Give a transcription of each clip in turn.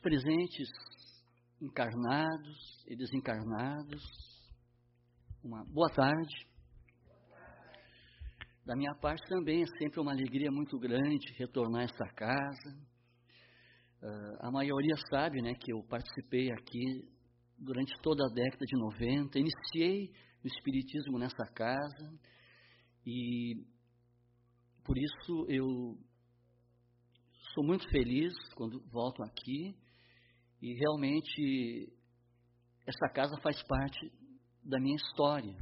presentes encarnados e desencarnados, uma boa tarde. Da minha parte também é sempre uma alegria muito grande retornar a esta casa. Uh, a maioria sabe né, que eu participei aqui durante toda a década de 90, iniciei o Espiritismo nessa casa e por isso eu sou muito feliz quando volto aqui e realmente essa casa faz parte da minha história.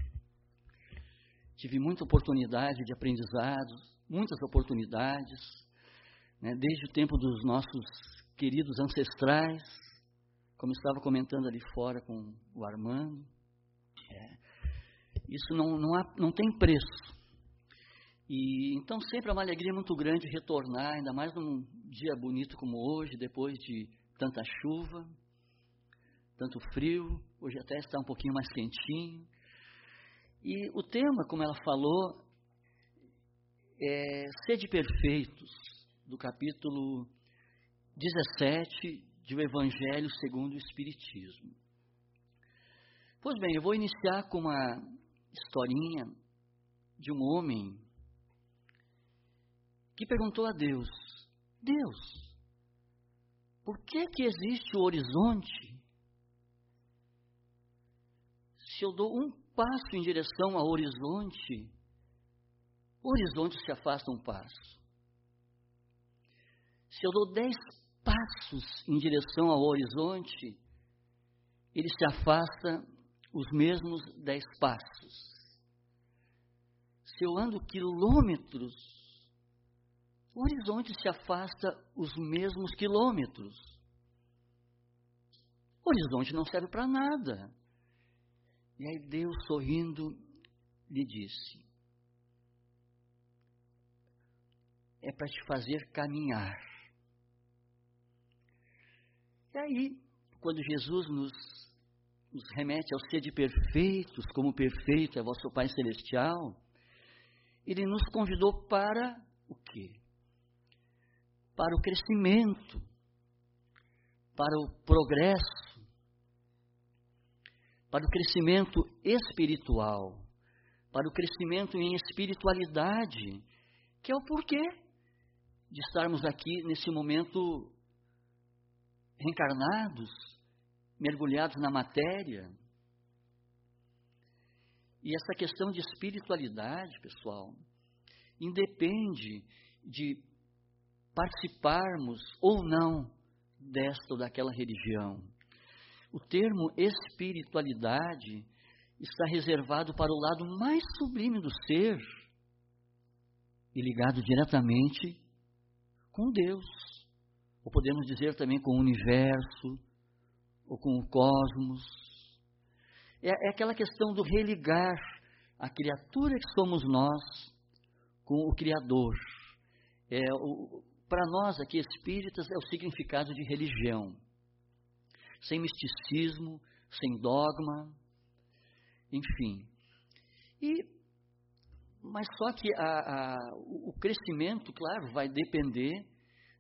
Tive muita oportunidade de aprendizados, muitas oportunidades, né, desde o tempo dos nossos queridos ancestrais, como estava comentando ali fora com o Armando. É, isso não, não, há, não tem preço. E então sempre é uma alegria muito grande retornar, ainda mais num dia bonito como hoje, depois de tanta chuva, tanto frio, hoje até está um pouquinho mais quentinho. E o tema, como ela falou, é Sede Perfeitos, do capítulo 17 do Evangelho segundo o Espiritismo. Pois bem, eu vou iniciar com uma historinha de um homem que perguntou a Deus: Deus, por que, que existe o horizonte? Se eu dou um passo em direção ao horizonte, o horizonte se afasta um passo. Se eu dou dez passos em direção ao horizonte, ele se afasta os mesmos dez passos. Se eu ando quilômetros o horizonte se afasta os mesmos quilômetros. O horizonte não serve para nada. E aí Deus, sorrindo, lhe disse: É para te fazer caminhar. E aí, quando Jesus nos, nos remete ao ser de perfeitos, como perfeito é vosso Pai Celestial, ele nos convidou para o quê? Para o crescimento, para o progresso, para o crescimento espiritual, para o crescimento em espiritualidade, que é o porquê de estarmos aqui nesse momento reencarnados, mergulhados na matéria. E essa questão de espiritualidade, pessoal, independe de participarmos ou não desta ou daquela religião. O termo espiritualidade está reservado para o lado mais sublime do ser e ligado diretamente com Deus. Ou podemos dizer também com o universo, ou com o cosmos. É, é aquela questão do religar a criatura que somos nós com o Criador. É o, para nós aqui espíritas é o significado de religião. Sem misticismo, sem dogma, enfim. E, mas só que a, a, o crescimento, claro, vai depender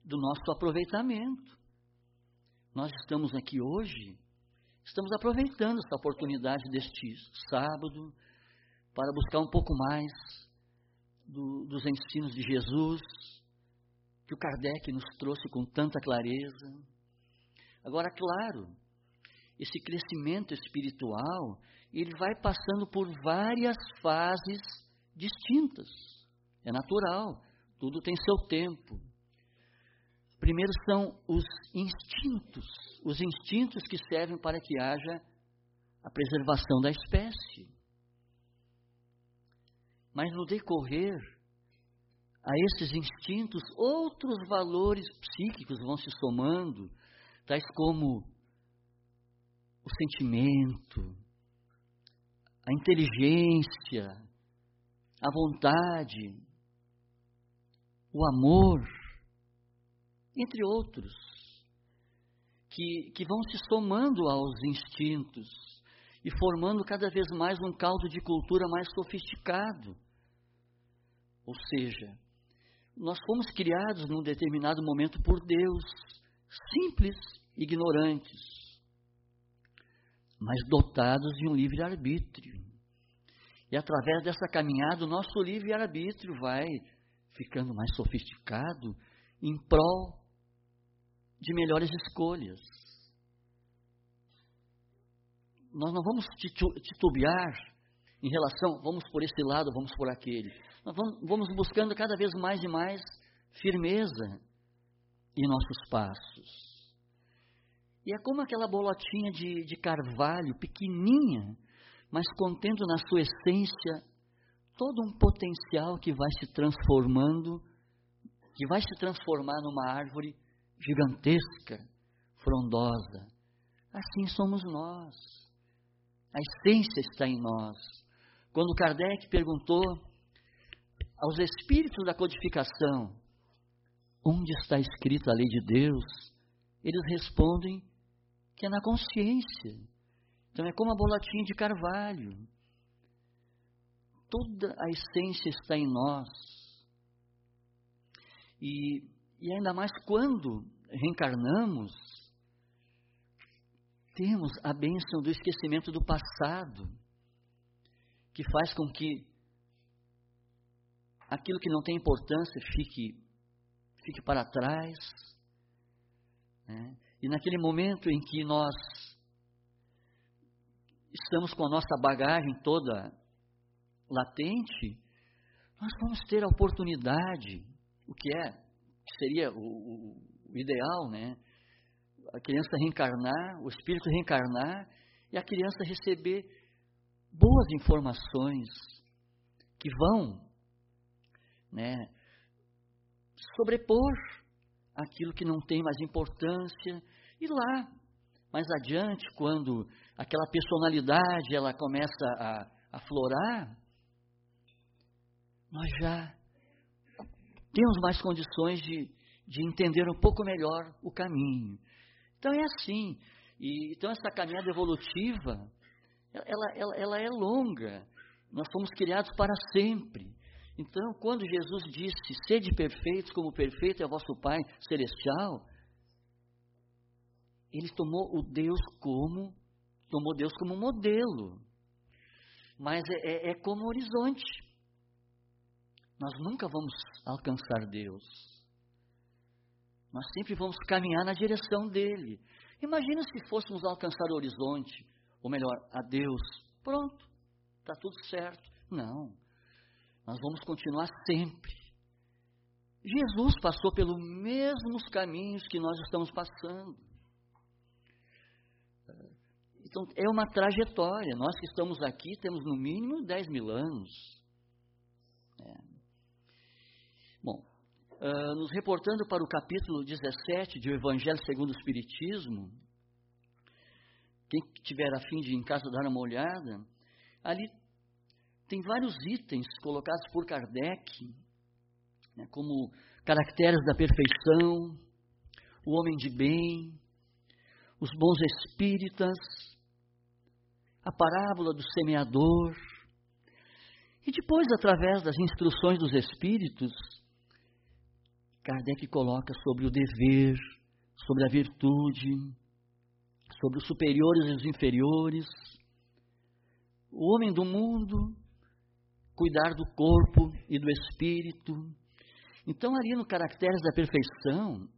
do nosso aproveitamento. Nós estamos aqui hoje, estamos aproveitando essa oportunidade deste sábado para buscar um pouco mais do, dos ensinos de Jesus, que o Kardec nos trouxe com tanta clareza. Agora, claro, esse crescimento espiritual, ele vai passando por várias fases distintas. É natural, tudo tem seu tempo. Primeiro são os instintos, os instintos que servem para que haja a preservação da espécie. Mas no decorrer a esses instintos, outros valores psíquicos vão se somando, tais como o sentimento, a inteligência, a vontade, o amor, entre outros, que, que vão se somando aos instintos e formando cada vez mais um caldo de cultura mais sofisticado. Ou seja, nós fomos criados num determinado momento por Deus, simples ignorantes, mas dotados de um livre-arbítrio. E através dessa caminhada, o nosso livre-arbítrio vai ficando mais sofisticado em prol de melhores escolhas. Nós não vamos titubear em relação, vamos por esse lado, vamos por aquele. Nós vamos buscando cada vez mais e mais firmeza em nossos passos. E é como aquela bolotinha de, de carvalho, pequenininha, mas contendo na sua essência todo um potencial que vai se transformando, que vai se transformar numa árvore gigantesca, frondosa. Assim somos nós. A essência está em nós. Quando Kardec perguntou aos espíritos da codificação onde está escrita a lei de Deus, eles respondem que é na consciência. Então é como a bolotinha de carvalho. Toda a essência está em nós. E, e ainda mais quando reencarnamos, temos a bênção do esquecimento do passado, que faz com que aquilo que não tem importância fique, fique para trás. Né? E naquele momento em que nós estamos com a nossa bagagem toda latente, nós vamos ter a oportunidade, o que é, seria o, o ideal, né? A criança reencarnar, o espírito reencarnar e a criança receber boas informações que vão, né, sobrepor aquilo que não tem mais importância. E lá, mais adiante, quando aquela personalidade ela começa a aflorar, nós já temos mais condições de, de entender um pouco melhor o caminho. Então é assim. E, então essa caminhada evolutiva, ela, ela, ela é longa. Nós fomos criados para sempre. Então, quando Jesus disse, sede perfeitos como perfeito é vosso Pai celestial, ele tomou o Deus como, tomou Deus como modelo. Mas é, é, é como horizonte. Nós nunca vamos alcançar Deus. Nós sempre vamos caminhar na direção dele. Imagina se fôssemos alcançar o horizonte, ou melhor, a Deus. Pronto, está tudo certo. Não. Nós vamos continuar sempre. Jesus passou pelos mesmos caminhos que nós estamos passando. Então, é uma trajetória. Nós que estamos aqui temos no mínimo 10 mil anos. É. Bom, uh, nos reportando para o capítulo 17 do Evangelho segundo o Espiritismo, quem tiver a fim de em casa dar uma olhada, ali tem vários itens colocados por Kardec, né, como caracteres da perfeição, o homem de bem, os bons espíritas, a parábola do semeador. E depois, através das instruções dos espíritos, Kardec coloca sobre o dever, sobre a virtude, sobre os superiores e os inferiores, o homem do mundo cuidar do corpo e do espírito. Então, ali no Caracteres da Perfeição,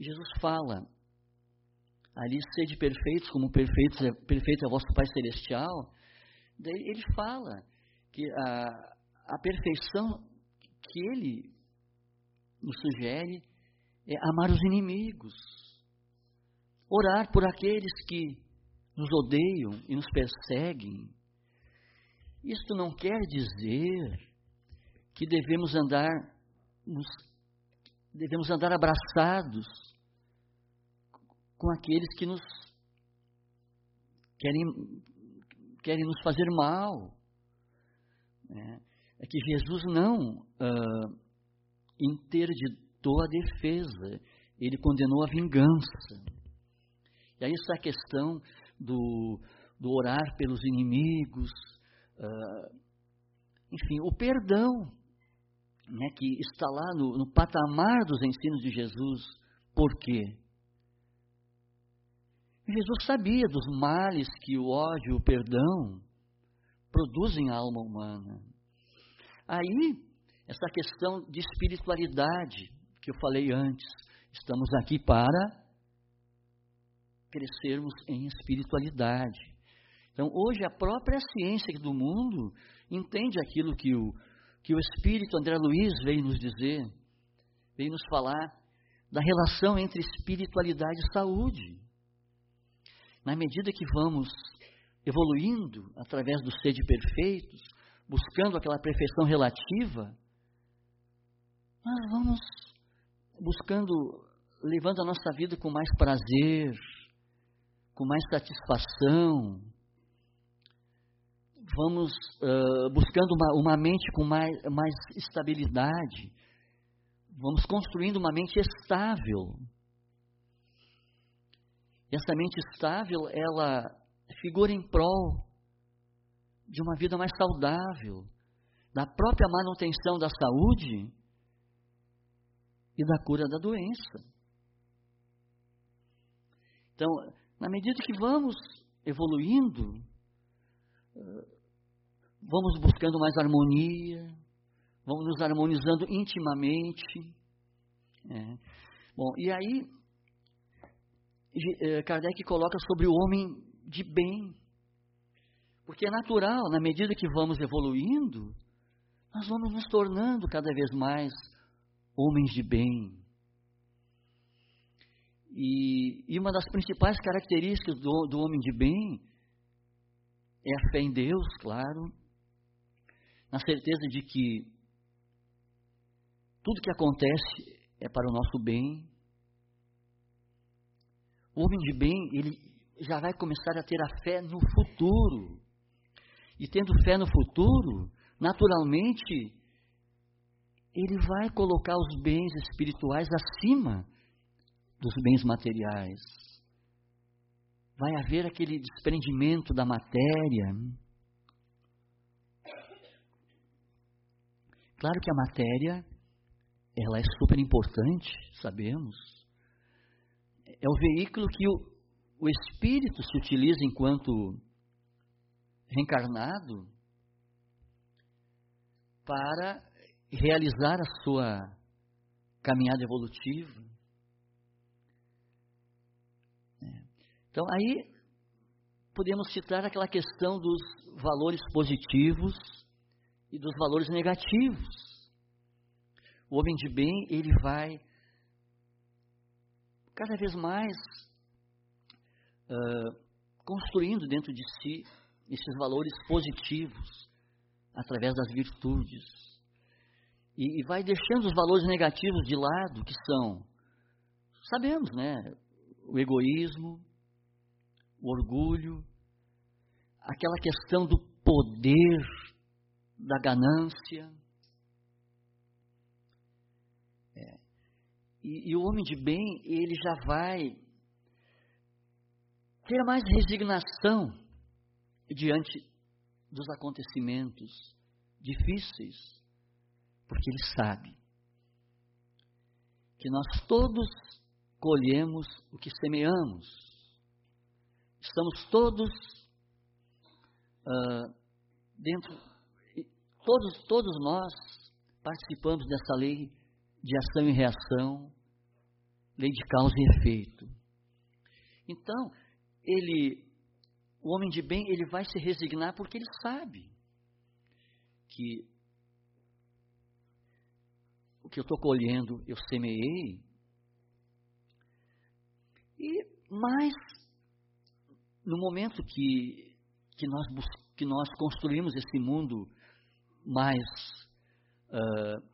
Jesus fala, ali sede perfeitos como perfeitos, é, perfeito é vosso Pai Celestial. Daí ele fala que a, a perfeição que ele nos sugere é amar os inimigos, orar por aqueles que nos odeiam e nos perseguem, isto não quer dizer que devemos andar devemos andar abraçados com aqueles que nos querem, querem nos fazer mal. É, é que Jesus não uh, interditou a defesa, ele condenou a vingança. E aí essa questão do, do orar pelos inimigos, uh, enfim, o perdão, né, que está lá no, no patamar dos ensinos de Jesus. Por quê? Jesus sabia dos males que o ódio e o perdão produzem à alma humana. Aí, essa questão de espiritualidade que eu falei antes, estamos aqui para crescermos em espiritualidade. Então, hoje, a própria ciência do mundo entende aquilo que o, que o Espírito André Luiz veio nos dizer, veio nos falar da relação entre espiritualidade e saúde. Na medida que vamos evoluindo através do sede perfeitos, buscando aquela perfeição relativa, nós vamos buscando, levando a nossa vida com mais prazer, com mais satisfação, vamos uh, buscando uma, uma, mente com mais, mais estabilidade, vamos construindo uma mente estável. E essa mente estável, ela figura em prol de uma vida mais saudável, da própria manutenção da saúde e da cura da doença. Então, na medida que vamos evoluindo, vamos buscando mais harmonia, vamos nos harmonizando intimamente. É. Bom, e aí, eh, Kardec coloca sobre o homem de bem. Porque é natural, na medida que vamos evoluindo, nós vamos nos tornando cada vez mais homens de bem. E, e uma das principais características do, do homem de bem é a fé em Deus, claro, na certeza de que tudo que acontece é para o nosso bem. O homem de bem, ele já vai começar a ter a fé no futuro. E tendo fé no futuro, naturalmente, ele vai colocar os bens espirituais acima dos bens materiais. Vai haver aquele desprendimento da matéria. Claro que a matéria, ela é super importante, sabemos. É o veículo que o, o espírito se utiliza enquanto reencarnado para realizar a sua caminhada evolutiva. Então, aí podemos citar aquela questão dos valores positivos e dos valores negativos. O homem de bem, ele vai cada vez mais uh, construindo dentro de si esses valores positivos através das virtudes. E, e vai deixando os valores negativos de lado, que são, sabemos, né? O egoísmo, o orgulho, aquela questão do poder, da ganância. É. E, e o homem de bem, ele já vai ter mais resignação diante dos acontecimentos difíceis, porque ele sabe que nós todos colhemos o que semeamos. Estamos todos uh, dentro, todos, todos nós participamos dessa lei de ação e reação, lei de causa e efeito. Então, ele, o homem de bem, ele vai se resignar porque ele sabe que o que eu estou colhendo eu semeei, e mais no momento que, que, nós, que nós construímos esse mundo mais uh,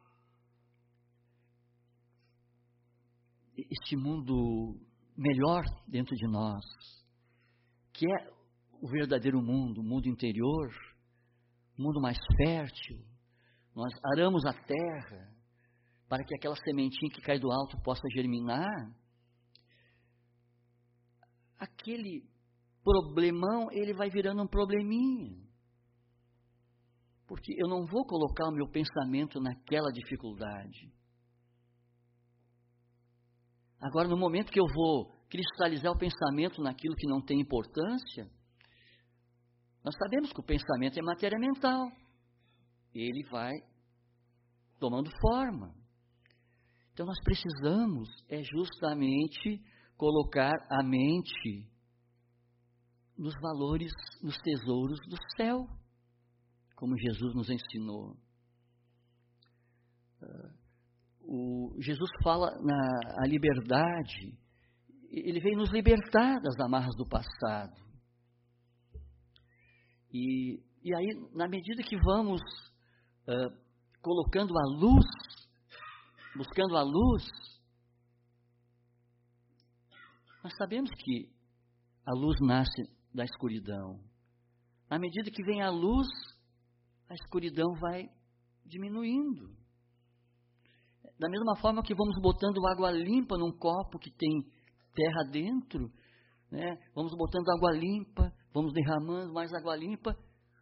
este mundo melhor dentro de nós, que é o verdadeiro mundo, o mundo interior, o mundo mais fértil. Nós aramos a terra para que aquela sementinha que cai do alto possa germinar. Aquele problemão, ele vai virando um probleminha. Porque eu não vou colocar o meu pensamento naquela dificuldade. Agora, no momento que eu vou cristalizar o pensamento naquilo que não tem importância, nós sabemos que o pensamento é matéria mental. Ele vai tomando forma. Então nós precisamos é justamente colocar a mente nos valores, nos tesouros do céu, como Jesus nos ensinou. Uh, o, Jesus fala na liberdade, ele vem nos libertar das amarras do passado. E, e aí, na medida que vamos uh, colocando a luz, buscando a luz, nós sabemos que a luz nasce da escuridão. À medida que vem a luz, a escuridão vai diminuindo. Da mesma forma que vamos botando água limpa num copo que tem terra dentro, né? vamos botando água limpa, vamos derramando mais água limpa,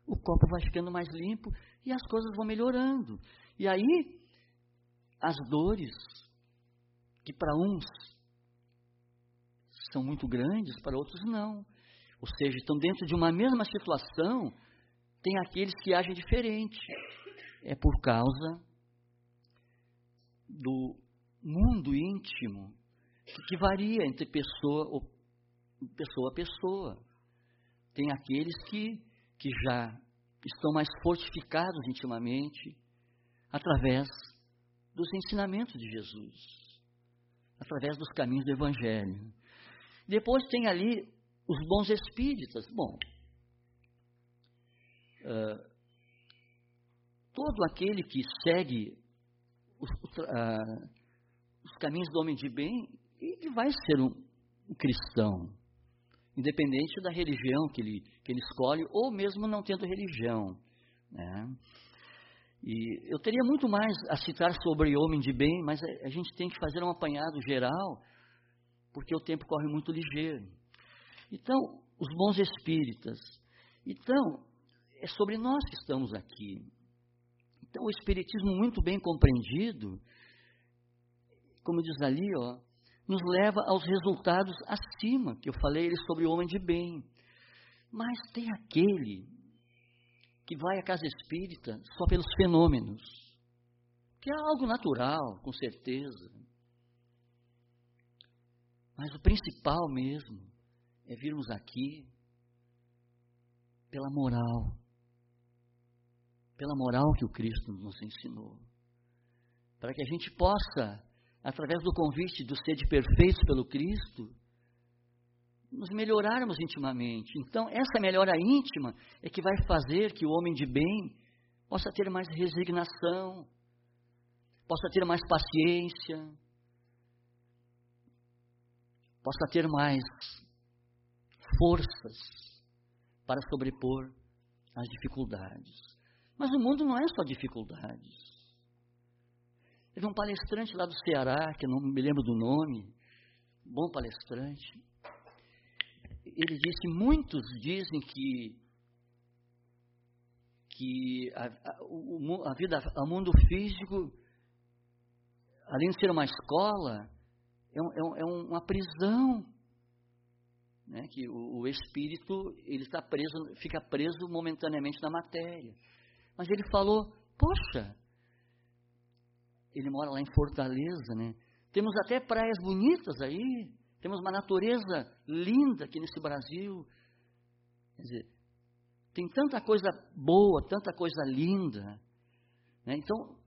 o copo vai ficando mais limpo e as coisas vão melhorando. E aí, as dores, que para uns são muito grandes, para outros não. Ou seja, estão dentro de uma mesma situação, tem aqueles que agem diferente. É por causa do mundo íntimo, que, varia entre pessoa, pessoa a pessoa. Tem aqueles que, que já estão mais fortificados intimamente através dos ensinamentos de Jesus, através dos caminhos do Evangelho. Depois tem ali os bons espíritas. Bom, uh, todo aquele que segue os, uh, os, caminhos do homem de bem, ele vai ser um, um cristão, independente da religião que ele, que ele escolhe, ou mesmo não tendo religião. Né? E eu teria muito mais a citar sobre homem de bem, mas a, a gente tem que fazer um apanhado geral, porque o tempo corre muito ligeiro. Então, os bons espíritas. Então, é sobre nós que estamos aqui. Então, o Espiritismo, muito bem compreendido, como diz ali, ó, nos leva aos resultados acima, que eu falei sobre o homem de bem. Mas tem aquele que vai à casa espírita só pelos fenômenos, que é algo natural, com certeza. Mas o principal mesmo é virmos aqui pela moral, pela moral que o Cristo nos ensinou, para que a gente possa, através do convite do ser de pelo Cristo, nos melhorarmos intimamente. Então, essa melhora íntima é que vai fazer que o homem de bem possa ter mais resignação, possa ter mais paciência, possa ter mais forças para sobrepor as dificuldades. Mas o mundo não é só dificuldades. Teve um palestrante lá do Ceará, que não me lembro do nome, bom palestrante, ele disse: muitos dizem que que a, a, o, a vida, o mundo físico, além de ser uma escola, é, um, é, um, é uma prisão, né? Que o, o espírito ele está preso, fica preso momentaneamente na matéria. Mas ele falou: poxa, ele mora lá em Fortaleza, né? Temos até praias bonitas aí. Temos uma natureza linda aqui nesse Brasil. Quer dizer, tem tanta coisa boa, tanta coisa linda. Né? Então,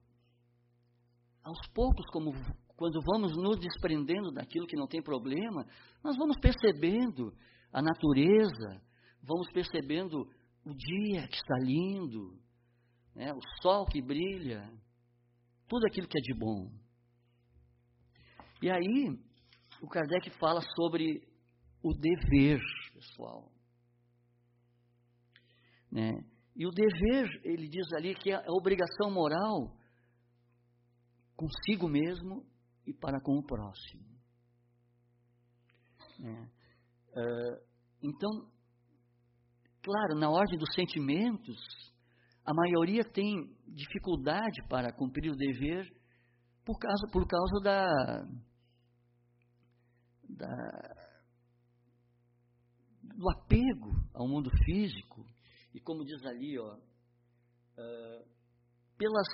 aos poucos, como, quando vamos nos desprendendo daquilo que não tem problema, nós vamos percebendo a natureza, vamos percebendo o dia que está lindo, né? o sol que brilha, tudo aquilo que é de bom. E aí, o Kardec fala sobre o dever, pessoal. Né? E o dever, ele diz ali que é a obrigação moral consigo mesmo e para com o próximo. Uh, então, claro, na ordem dos sentimentos, a maioria tem dificuldade para cumprir o dever por causa, por causa da, da, do apego ao mundo físico, e como diz ali, ó, uh, pelas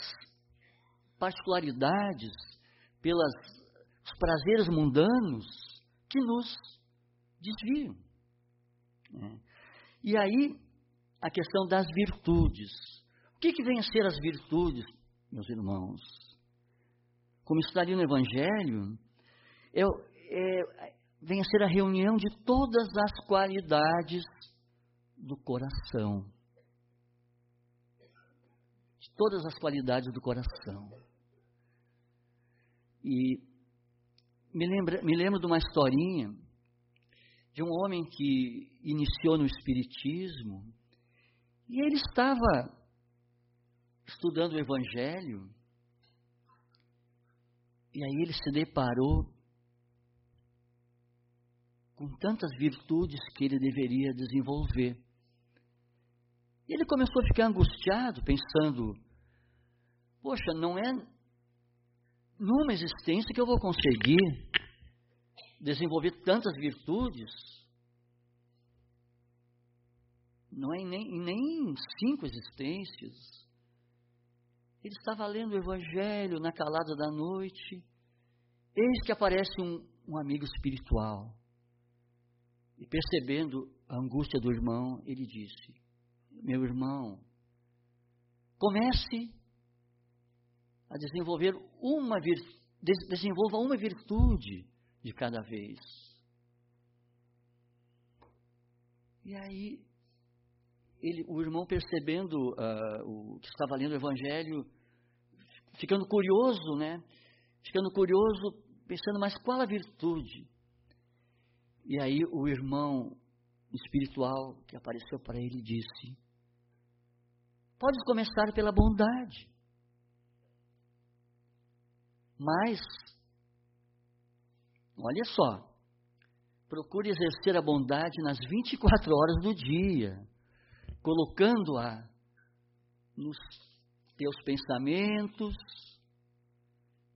particularidades, pelos prazeres mundanos que nos desviam. Né? E aí, a questão das virtudes. O que, que vem a ser as virtudes, meus irmãos? Como está no Evangelho, é, é, vem a ser a reunião de todas as qualidades do coração. De todas as qualidades do coração. E me, lembra, me lembro de uma historinha de um homem que iniciou no Espiritismo e ele estava estudando o Evangelho e aí ele se deparou com tantas virtudes que ele deveria desenvolver. E ele começou a ficar angustiado, pensando: poxa, não é numa existência que eu vou conseguir desenvolver tantas virtudes. Não é em nem, em nem cinco existências. Ele estava lendo o Evangelho na calada da noite. Eis que aparece um, um amigo espiritual. E percebendo a angústia do irmão, ele disse: Meu irmão, comece a desenvolver uma virtude, desenvolva uma virtude de cada vez. E aí, ele, o irmão percebendo uh, o que estava lendo o Evangelho, ficando curioso, né? Ficando curioso, pensando, mas qual a virtude? E aí o irmão espiritual que apareceu para ele disse: Pode começar pela bondade. Mas, olha só, procure exercer a bondade nas 24 horas do dia, colocando-a nos teus pensamentos,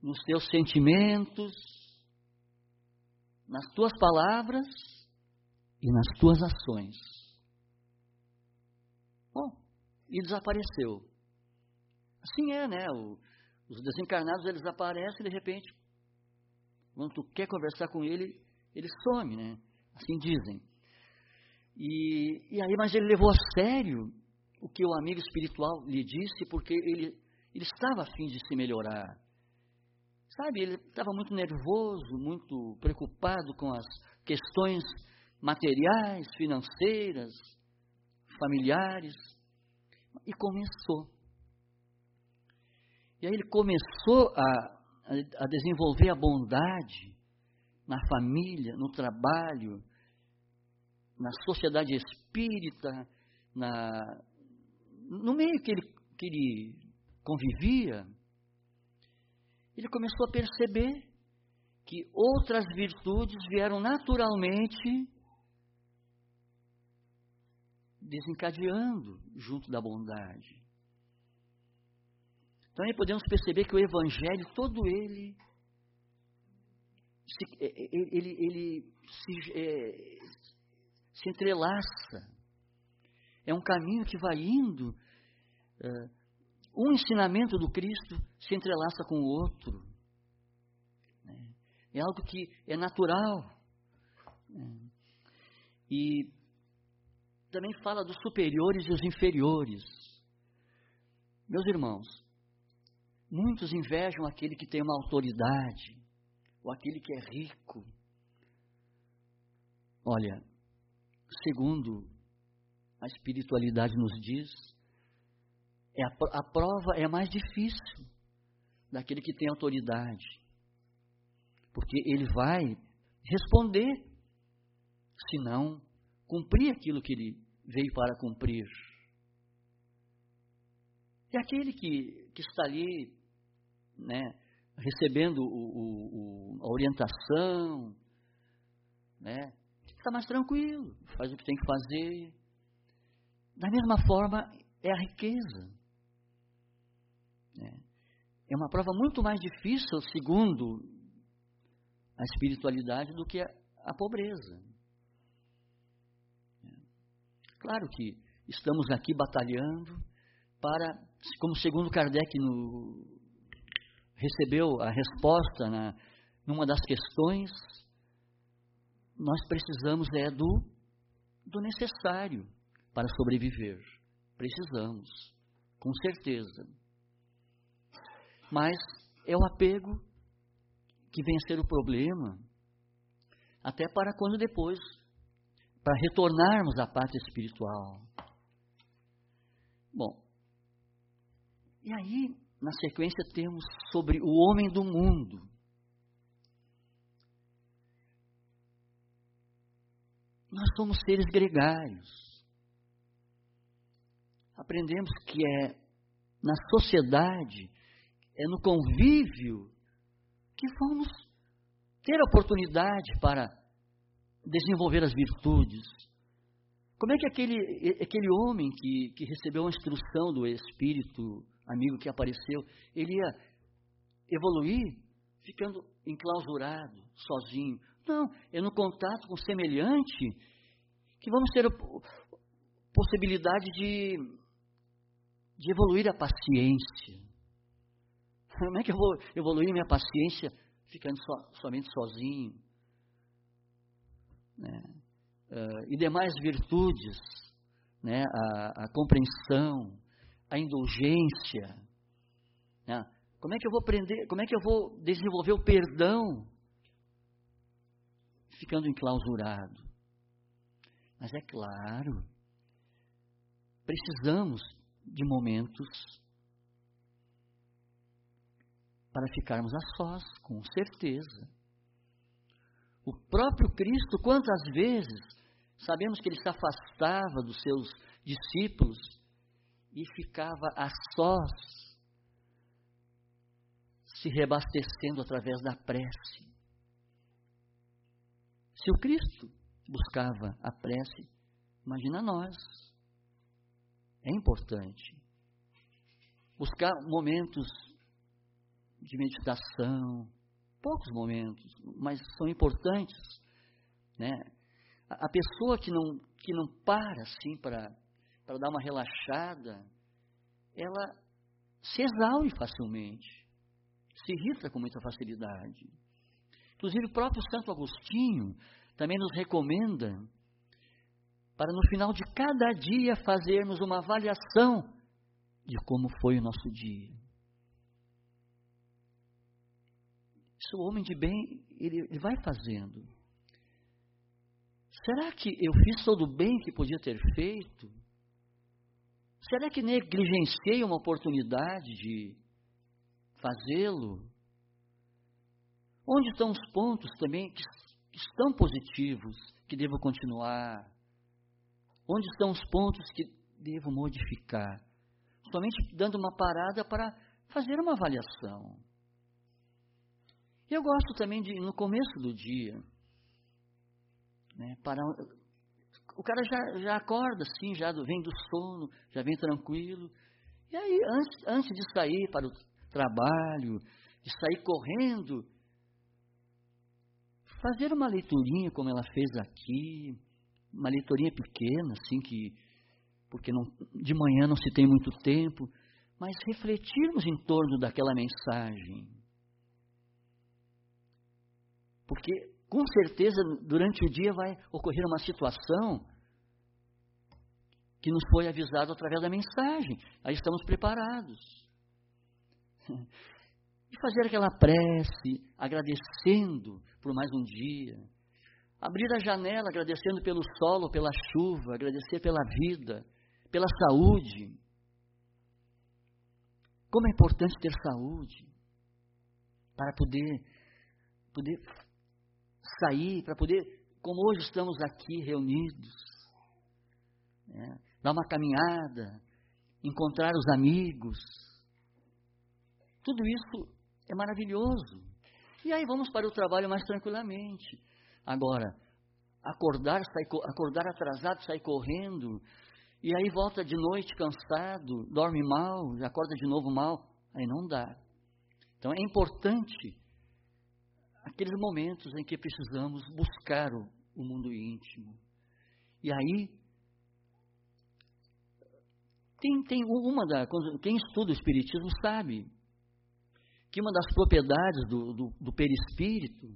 nos teus sentimentos, nas tuas palavras e nas tuas ações. Bom, e desapareceu. Assim é, né? O, os desencarnados eles aparecem de repente, quando tu quer conversar com ele, ele some, né? Assim dizem. E, e aí, mas ele levou a sério o que o amigo espiritual lhe disse, porque ele, ele estava a fim de se melhorar. Sabe, ele estava muito nervoso, muito preocupado com as questões materiais, financeiras, familiares. E começou. E aí ele começou a, a desenvolver a bondade na família, no trabalho, na sociedade espírita, na, no meio que ele, que ele convivia ele começou a perceber que outras virtudes vieram naturalmente desencadeando junto da bondade. Então aí podemos perceber que o Evangelho, todo ele, se, é, é, ele, ele se, é, se entrelaça. É um caminho que vai indo é, um ensinamento do Cristo se entrelaça com o outro. Né? É algo que é natural. Né? E também fala dos superiores e os inferiores. Meus irmãos, muitos invejam aquele que tem uma autoridade, ou aquele que é rico. Olha, segundo a espiritualidade nos diz, é a, a prova é mais difícil daquele que tem autoridade. Porque ele vai responder se não cumprir aquilo que ele veio para cumprir. E aquele que, que está ali, né, recebendo o, o, a orientação, né, está mais tranquilo, faz o que tem que fazer. Da mesma forma, é a riqueza. É uma prova muito mais difícil, segundo a espiritualidade, do que a, a pobreza. Claro que estamos aqui batalhando para, como segundo Kardec no, recebeu a resposta na, numa das questões, nós precisamos é do, do necessário para sobreviver. Precisamos, com certeza. Mas é o apego que ser o problema, até para quando depois, para retornarmos à parte espiritual. Bom, e aí, na sequência, temos sobre o homem do mundo. Nós somos seres gregários. Aprendemos que é na sociedade, é no convívio, que vamos ter oportunidade para desenvolver as virtudes. Como é que aquele, aquele homem que, que recebeu a instrução do Espírito amigo que apareceu, ele ia evoluir ficando enclausurado, sozinho. Não, é no contato com semelhante que vamos ter a possibilidade de, de evoluir a paciência. Como é que eu vou evoluir minha paciência ficando so, somente sozinho? Né? Uh, e demais virtudes, né? a, a compreensão, a indulgência. Né? Como é que eu vou aprender, como é que eu vou desenvolver o perdão? Ficando enclausurado. Mas é claro, precisamos de momentos para ficarmos a sós, com certeza. O próprio Cristo, quantas vezes, sabemos que ele se afastava dos seus discípulos e ficava a sós, se rebastecendo através da prece. Se o Cristo buscava a prece, imagina nós. É importante buscar momentos de meditação, poucos momentos, mas são importantes, né? A pessoa que não que não para assim para para dar uma relaxada, ela se exaure facilmente, se irrita com muita facilidade. Inclusive, o próprio Santo Agostinho também nos recomenda para no final de cada dia fazermos uma avaliação de como foi o nosso dia. Isso o homem de bem, ele, ele vai fazendo. Será que eu fiz todo o bem que podia ter feito? Será que negligenciei uma oportunidade de fazê-lo? Onde estão os pontos também que estão positivos, que devo continuar? Onde estão os pontos que devo modificar? Somente dando uma parada para fazer uma avaliação. Eu gosto também de, no começo do dia, né, para o cara já, já acorda assim, já vem do sono, já vem tranquilo. E aí, antes, antes de sair para o trabalho, de sair correndo, fazer uma leiturinha como ela fez aqui, uma leiturinha pequena, assim, que, porque não, de manhã não se tem muito tempo, mas refletirmos em torno daquela mensagem. Porque com certeza durante o dia vai ocorrer uma situação que nos foi avisado através da mensagem. Aí estamos preparados. E fazer aquela prece, agradecendo por mais um dia. Abrir a janela, agradecendo pelo solo, pela chuva, agradecer pela vida, pela saúde. Como é importante ter saúde para poder, poder sair, para poder, como hoje estamos aqui reunidos, né, dar uma caminhada, encontrar os amigos. Tudo isso é maravilhoso. E aí vamos para o trabalho mais tranquilamente. Agora, acordar, acordar atrasado, sair correndo, e aí volta de noite cansado, dorme mal, acorda de novo mal, aí não dá. Então é importante aqueles momentos em que precisamos buscar o, o mundo íntimo. E aí Tem, tem uma da. Quem estuda o Espiritismo sabe que uma das propriedades do, do, do perispírito,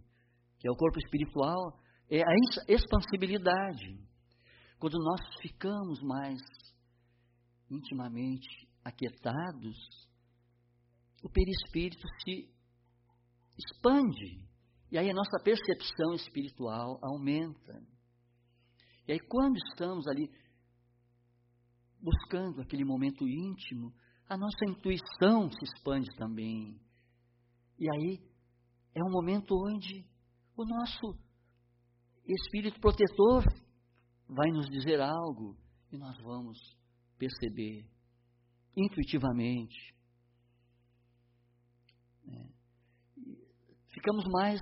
que é o corpo espiritual, é a expansibilidade. Quando nós ficamos mais intimamente aquietados, o perispírito se expande. E aí a nossa percepção espiritual aumenta. E aí, quando estamos ali buscando aquele momento íntimo, a nossa intuição se expande também. E aí é um momento onde o nosso espírito protetor vai nos dizer algo e nós vamos perceber intuitivamente. É. Ficamos mais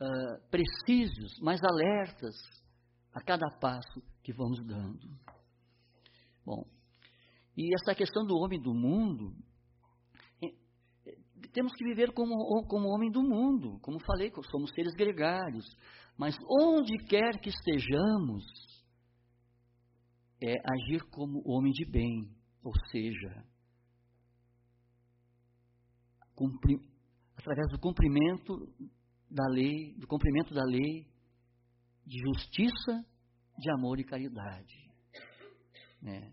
uh, precisos, mais alertas a cada passo que vamos dando. Bom, e essa questão do homem do mundo, é, é, temos que viver como, como homem do mundo, como falei, somos seres gregários, mas onde quer que estejamos, é agir como homem de bem, ou seja, cumprir, através do cumprimento da lei, do cumprimento da lei de justiça, de amor e caridade. Né?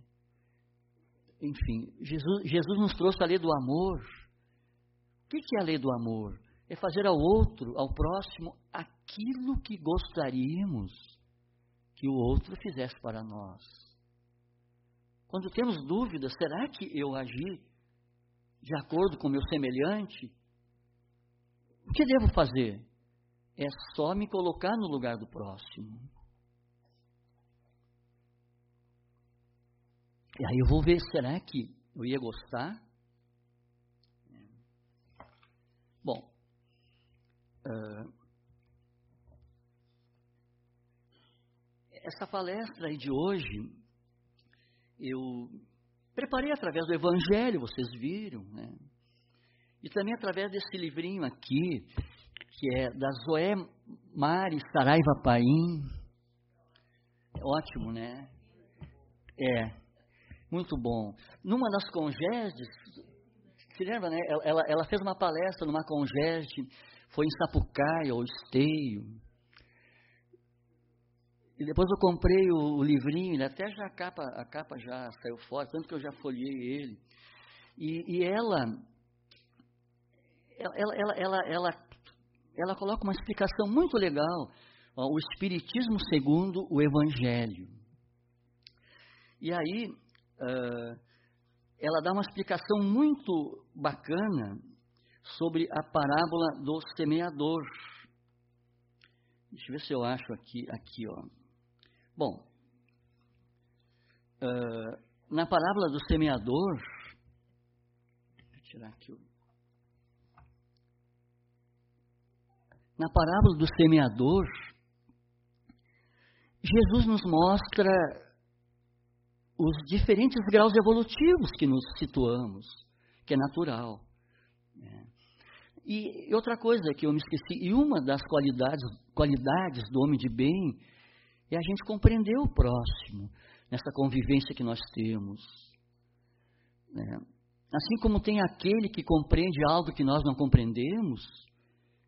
Enfim, Jesus, Jesus nos trouxe a lei do amor. O que é a lei do amor? É fazer ao outro, ao próximo, aquilo que gostaríamos que o outro fizesse para nós. Quando temos dúvidas, será que eu agi de acordo com o meu semelhante? O que devo fazer? É só me colocar no lugar do próximo. E aí eu vou ver, será que eu ia gostar? Bom, uh, essa palestra de hoje, eu preparei através do Evangelho, vocês viram, né? E também através desse livrinho aqui, que é da Zoé Mari Saraiva Paim. É ótimo, né? É, muito bom. Numa das congedes, se lembra, né? Ela, ela fez uma palestra numa congeste, foi em Sapucaia ou Esteio. E depois eu comprei o, o livrinho, até já a capa, a capa já saiu fora, tanto que eu já folhei ele. E, e ela, ela, ela, ela, ela, ela coloca uma explicação muito legal, o Espiritismo segundo o Evangelho. E aí, ela dá uma explicação muito bacana sobre a parábola do semeador. Deixa eu ver se eu acho aqui, aqui, ó. Bom, na parábola do semeador, tirar aqui o. Na parábola do semeador, Jesus nos mostra os diferentes graus evolutivos que nos situamos, que é natural. Né? E outra coisa que eu me esqueci, e uma das qualidades, qualidades do homem de bem é a gente compreender o próximo nessa convivência que nós temos. Né? Assim como tem aquele que compreende algo que nós não compreendemos,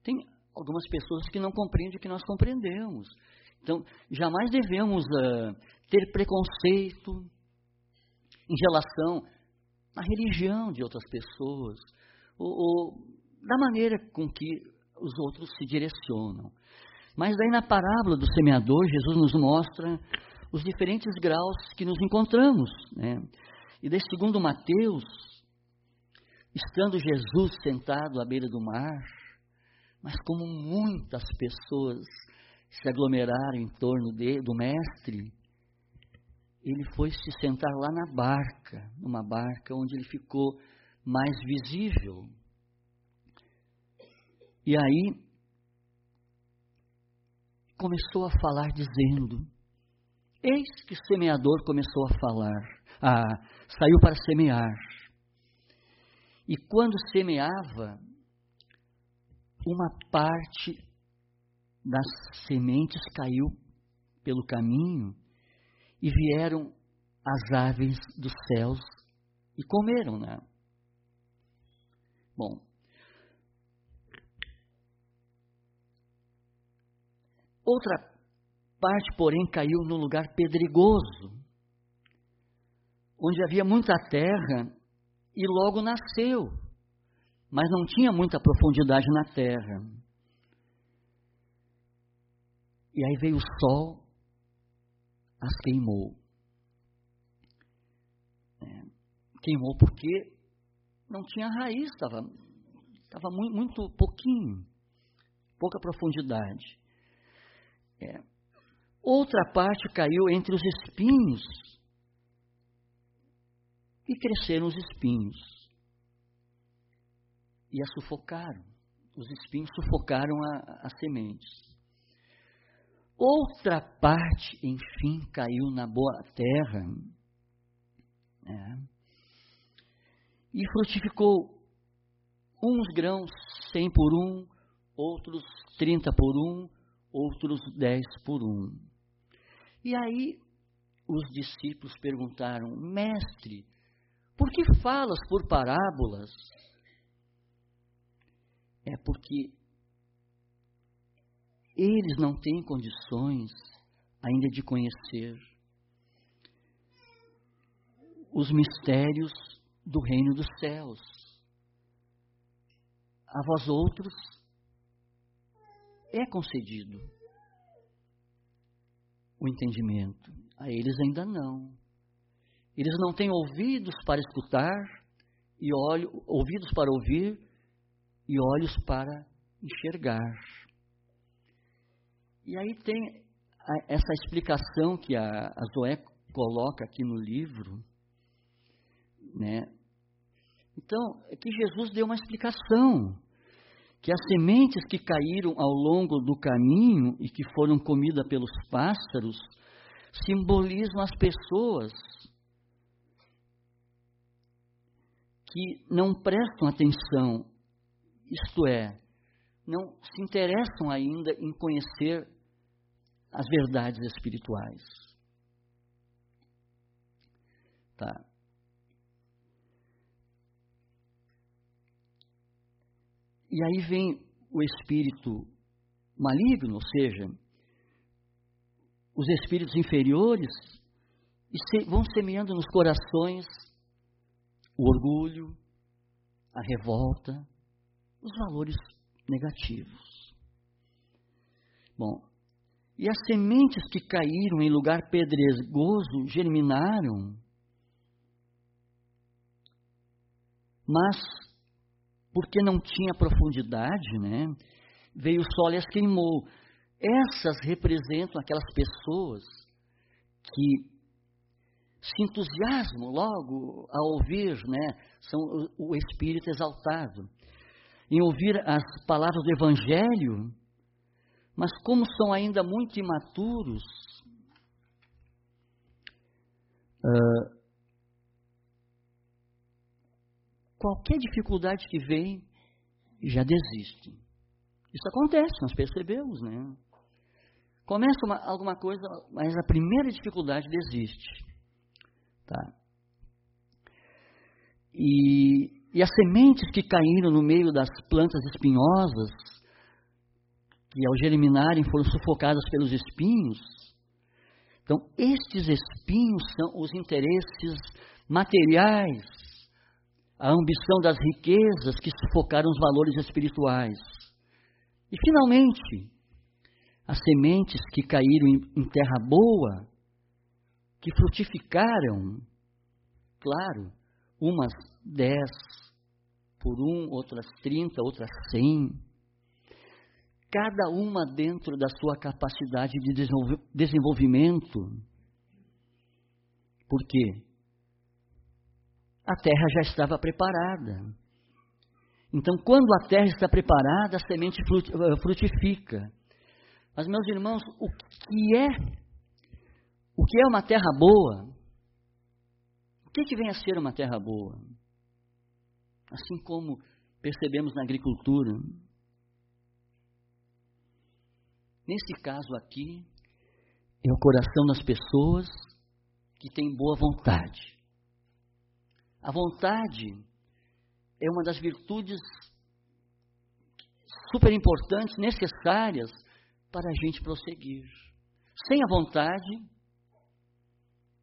tem algumas pessoas que não compreendem o que nós compreendemos. Então, jamais devemos uh, ter preconceito, em relação à religião de outras pessoas, ou, ou da maneira com que os outros se direcionam. Mas daí na parábola do semeador, Jesus nos mostra os diferentes graus que nos encontramos. Né? E daí, segundo Mateus, estando Jesus sentado à beira do mar, mas como muitas pessoas se aglomeraram em torno de, do Mestre, ele foi se sentar lá na barca, numa barca onde ele ficou mais visível. E aí começou a falar dizendo: Eis que o semeador começou a falar, ah, saiu para semear. E quando semeava, uma parte das sementes caiu pelo caminho e vieram as aves dos céus e comeram, né? Bom, outra parte, porém, caiu no lugar pedregoso, onde havia muita terra e logo nasceu, mas não tinha muita profundidade na terra. E aí veio o sol, as queimou. É, queimou porque não tinha raiz, estava tava muito, muito pouquinho, pouca profundidade. É. Outra parte caiu entre os espinhos e cresceram os espinhos e a sufocaram. Os espinhos sufocaram as sementes. Outra parte, enfim, caiu na boa terra é, e frutificou uns grãos cem por um, outros trinta por um, outros dez por um. E aí os discípulos perguntaram, mestre, por que falas por parábolas? É porque eles não têm condições ainda de conhecer os mistérios do reino dos céus. A vós outros é concedido o entendimento, a eles ainda não. Eles não têm ouvidos para escutar e olho, ouvidos para ouvir e olhos para enxergar. E aí tem essa explicação que a, a Zoé coloca aqui no livro, né? Então, é que Jesus deu uma explicação que as sementes que caíram ao longo do caminho e que foram comidas pelos pássaros simbolizam as pessoas que não prestam atenção, isto é, não se interessam ainda em conhecer as verdades espirituais. Tá. E aí vem o espírito maligno, ou seja, os espíritos inferiores, e vão semeando nos corações o orgulho, a revolta, os valores negativos. Bom, e as sementes que caíram em lugar pedregoso germinaram, mas porque não tinha profundidade, né? Veio o sol e as queimou. Essas representam aquelas pessoas que se entusiasmam logo a ouvir, né? São o, o espírito exaltado. Em ouvir as palavras do evangelho, mas como são ainda muito imaturos, uh, qualquer dificuldade que vem, já desiste. Isso acontece, nós percebemos, né? Começa uma, alguma coisa, mas a primeira dificuldade desiste. Tá? E, e as sementes que caíram no meio das plantas espinhosas, que ao germinarem foram sufocadas pelos espinhos, então estes espinhos são os interesses materiais a ambição das riquezas que sufocaram os valores espirituais. E, finalmente, as sementes que caíram em, terra boa, que frutificaram, claro, umas dez por um, outras trinta, outras cem, cada uma dentro da sua capacidade de desenvolvimento. Por quê? a terra já estava preparada. Então, quando a terra está preparada, a semente eh, frutifica. Mas, meus irmãos, o que é o que é uma terra boa? O que, que vem a ser uma terra boa? Assim como percebemos na agricultura. Nesse caso aqui, é o coração das pessoas que tem boa vontade. A vontade é uma das virtudes super importantes, necessárias para a gente prosseguir. Sem a vontade,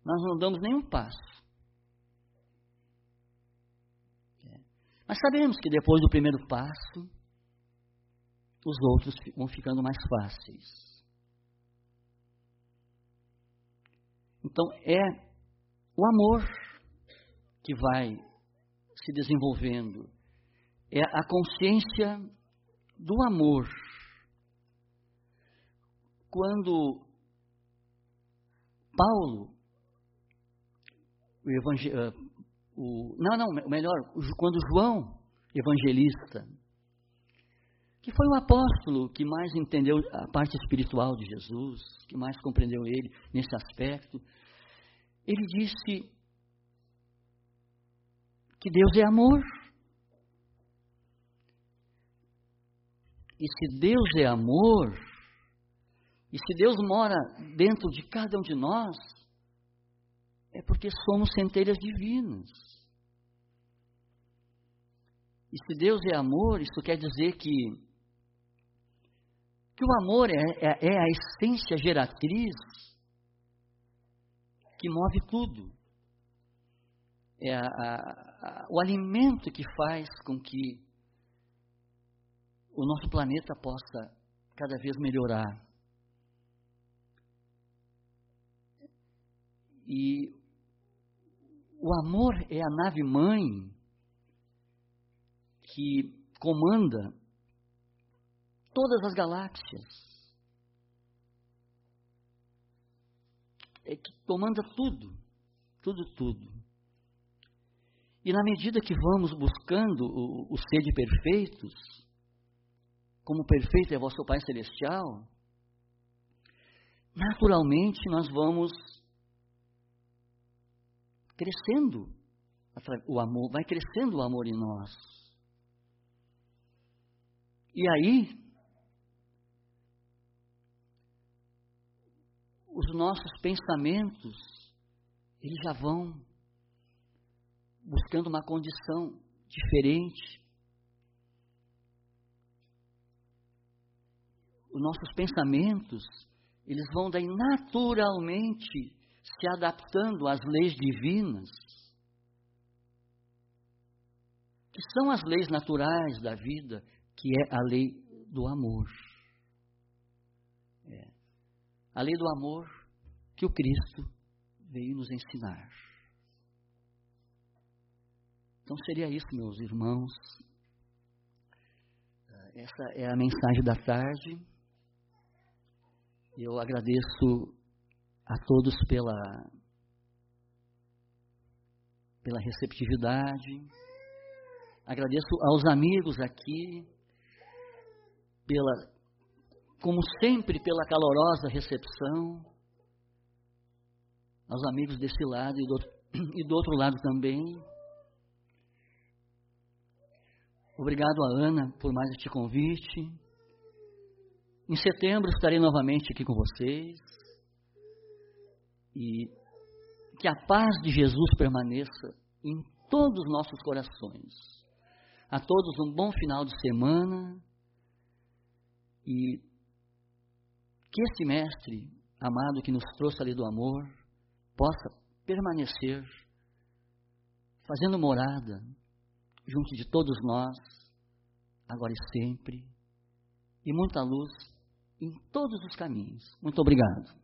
nós não damos nenhum passo. Mas sabemos que depois do primeiro passo, os outros vão ficando mais fáceis. Então é o amor que vai se desenvolvendo, é a consciência do amor. Quando Paulo, o evangel... o, não, não, melhor, quando João, evangelista, que foi o apóstolo que mais entendeu a parte espiritual de Jesus, que mais compreendeu ele nesse aspecto. Ele disse que Deus é amor. E se Deus é amor, e se Deus mora dentro de cada um de nós, é porque somos centelhas divinas. E se Deus é amor, isso quer dizer que que o amor é, é, é a essência geratriz que move tudo. É a, a, o alimento que faz com que o nosso planeta possa cada vez melhorar. E o amor é a nave mãe que comanda todas as galáxias. É que comanda tudo, tudo, tudo. E na medida que vamos buscando o, o ser de perfeitos, como perfeito é vosso Pai Celestial, naturalmente nós vamos crescendo o amor, vai crescendo o amor em nós. E aí, os nossos pensamentos, eles já vão buscando uma condição diferente. Os nossos pensamentos, eles vão daí naturalmente se adaptando às leis divinas, que são as leis naturais da vida, que é a lei do amor a lei do amor que o Cristo veio nos ensinar. Então seria isso, meus irmãos. Essa é a mensagem da tarde. Eu agradeço a todos pela pela receptividade. Agradeço aos amigos aqui pela como sempre, pela calorosa recepção, aos amigos desse lado e do, e do outro lado também. Obrigado a Ana por mais este convite. Em setembro estarei novamente aqui com vocês. E que a paz de Jesus permaneça em todos os nossos corações. A todos um bom final de semana. E que este Mestre amado que nos trouxe ali do amor possa permanecer fazendo morada junto de todos nós, agora e sempre, e muita luz em todos os caminhos. Muito obrigado.